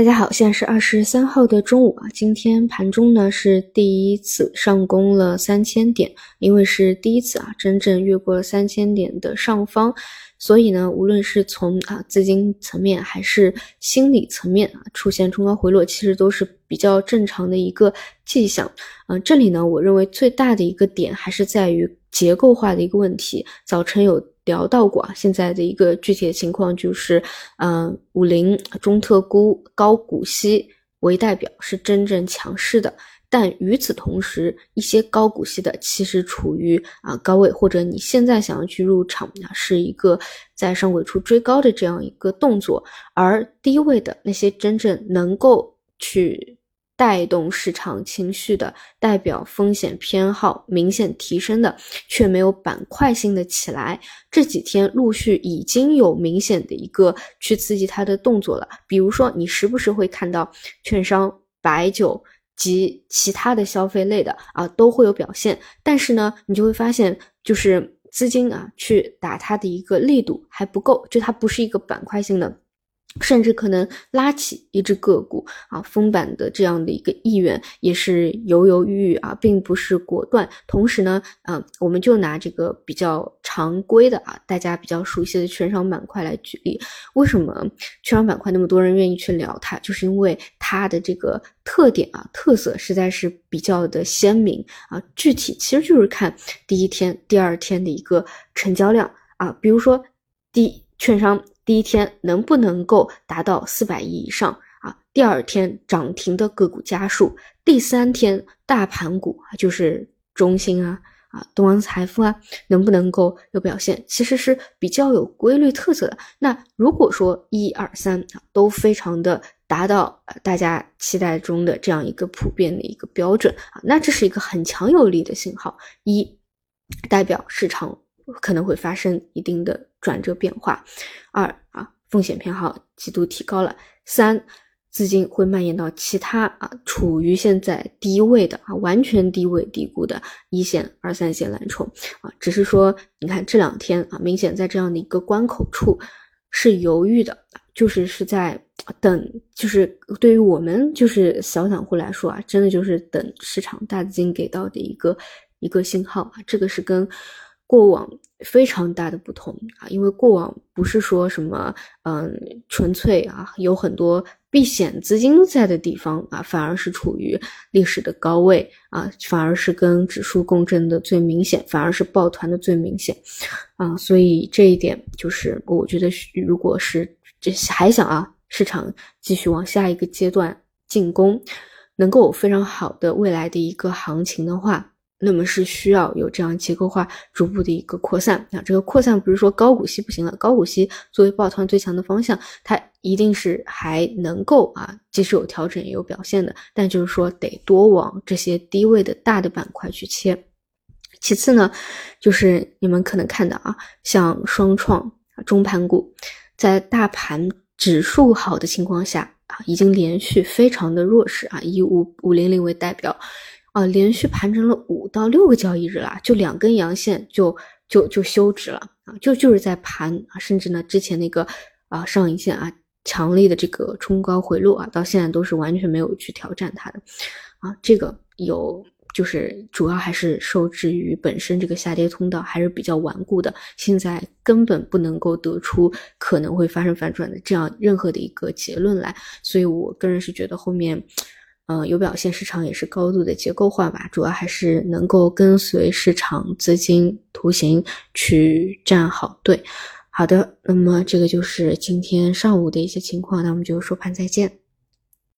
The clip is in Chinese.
大家好，现在是二十三号的中午啊。今天盘中呢是第一次上攻了三千点，因为是第一次啊，真正越过了三千点的上方，所以呢，无论是从啊资金层面还是心理层面啊，出现冲高回落，其实都是比较正常的一个迹象。嗯，这里呢，我认为最大的一个点还是在于结构化的一个问题。早晨有。聊到过啊，现在的一个具体的情况就是，嗯，五零中特估高股息为代表是真正强势的，但与此同时，一些高股息的其实处于啊高位，或者你现在想要去入场呢，是一个在上轨处追高的这样一个动作，而低位的那些真正能够去。带动市场情绪的代表风险偏好明显提升的，却没有板块性的起来。这几天陆续已经有明显的一个去刺激它的动作了。比如说，你时不时会看到券商、白酒及其他的消费类的啊都会有表现，但是呢，你就会发现就是资金啊去打它的一个力度还不够，就它不是一个板块性的。甚至可能拉起一只个股啊，封板的这样的一个意愿也是犹犹豫豫啊，并不是果断。同时呢，嗯，我们就拿这个比较常规的啊，大家比较熟悉的券商板块来举例。为什么券商板块那么多人愿意去聊它？就是因为它的这个特点啊，特色实在是比较的鲜明啊。具体其实就是看第一天、第二天的一个成交量啊，比如说第券商。第一天能不能够达到四百亿以上啊？第二天涨停的个股家数，第三天大盘股啊，就是中兴啊、啊东方财富啊，能不能够有表现？其实是比较有规律特色的。那如果说一二三啊都非常的达到大家期待中的这样一个普遍的一个标准啊，那这是一个很强有力的信号。一代表市场。可能会发生一定的转折变化。二啊，风险偏好极度提高了。三，资金会蔓延到其他啊，处于现在低位的啊，完全低位低估的一线、二三线蓝筹啊。只是说，你看这两天啊，明显在这样的一个关口处是犹豫的，就是是在等，就是对于我们就是小散户来说啊，真的就是等市场大资金给到的一个一个信号啊，这个是跟。过往非常大的不同啊，因为过往不是说什么，嗯，纯粹啊，有很多避险资金在的地方啊，反而是处于历史的高位啊，反而是跟指数共振的最明显，反而是抱团的最明显啊，所以这一点就是我觉得，如果是这还想啊，市场继续往下一个阶段进攻，能够有非常好的未来的一个行情的话。那么是需要有这样结构化逐步的一个扩散啊，这个扩散不是说高股息不行了，高股息作为抱团最强的方向，它一定是还能够啊，即使有调整也有表现的，但就是说得多往这些低位的大的板块去切。其次呢，就是你们可能看到啊，像双创中盘股，在大盘指数好的情况下啊，已经连续非常的弱势啊，以五五零零为代表。啊，连续盘整了五到六个交易日了，就两根阳线就就就休止了啊，就就是在盘啊，甚至呢之前那个啊上影线啊强力的这个冲高回落啊，到现在都是完全没有去挑战它的啊，这个有就是主要还是受制于本身这个下跌通道还是比较顽固的，现在根本不能够得出可能会发生反转的这样任何的一个结论来，所以我个人是觉得后面。嗯，有表现，市场也是高度的结构化吧，主要还是能够跟随市场资金图形去站好队。好的，那么这个就是今天上午的一些情况，那我们就收盘再见。